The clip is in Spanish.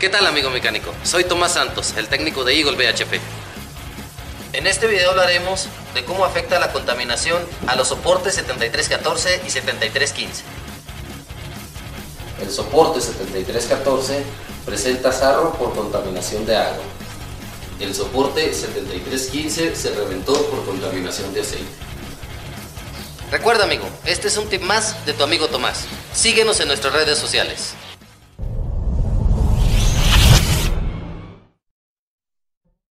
¿Qué tal amigo mecánico? Soy Tomás Santos, el técnico de Eagle BHP. En este video hablaremos de cómo afecta la contaminación a los soportes 7314 y 7315. El soporte 7314 presenta sarro por contaminación de agua. El soporte 7315 se reventó por contaminación de aceite. Recuerda amigo, este es un tip más de tu amigo Tomás. Síguenos en nuestras redes sociales.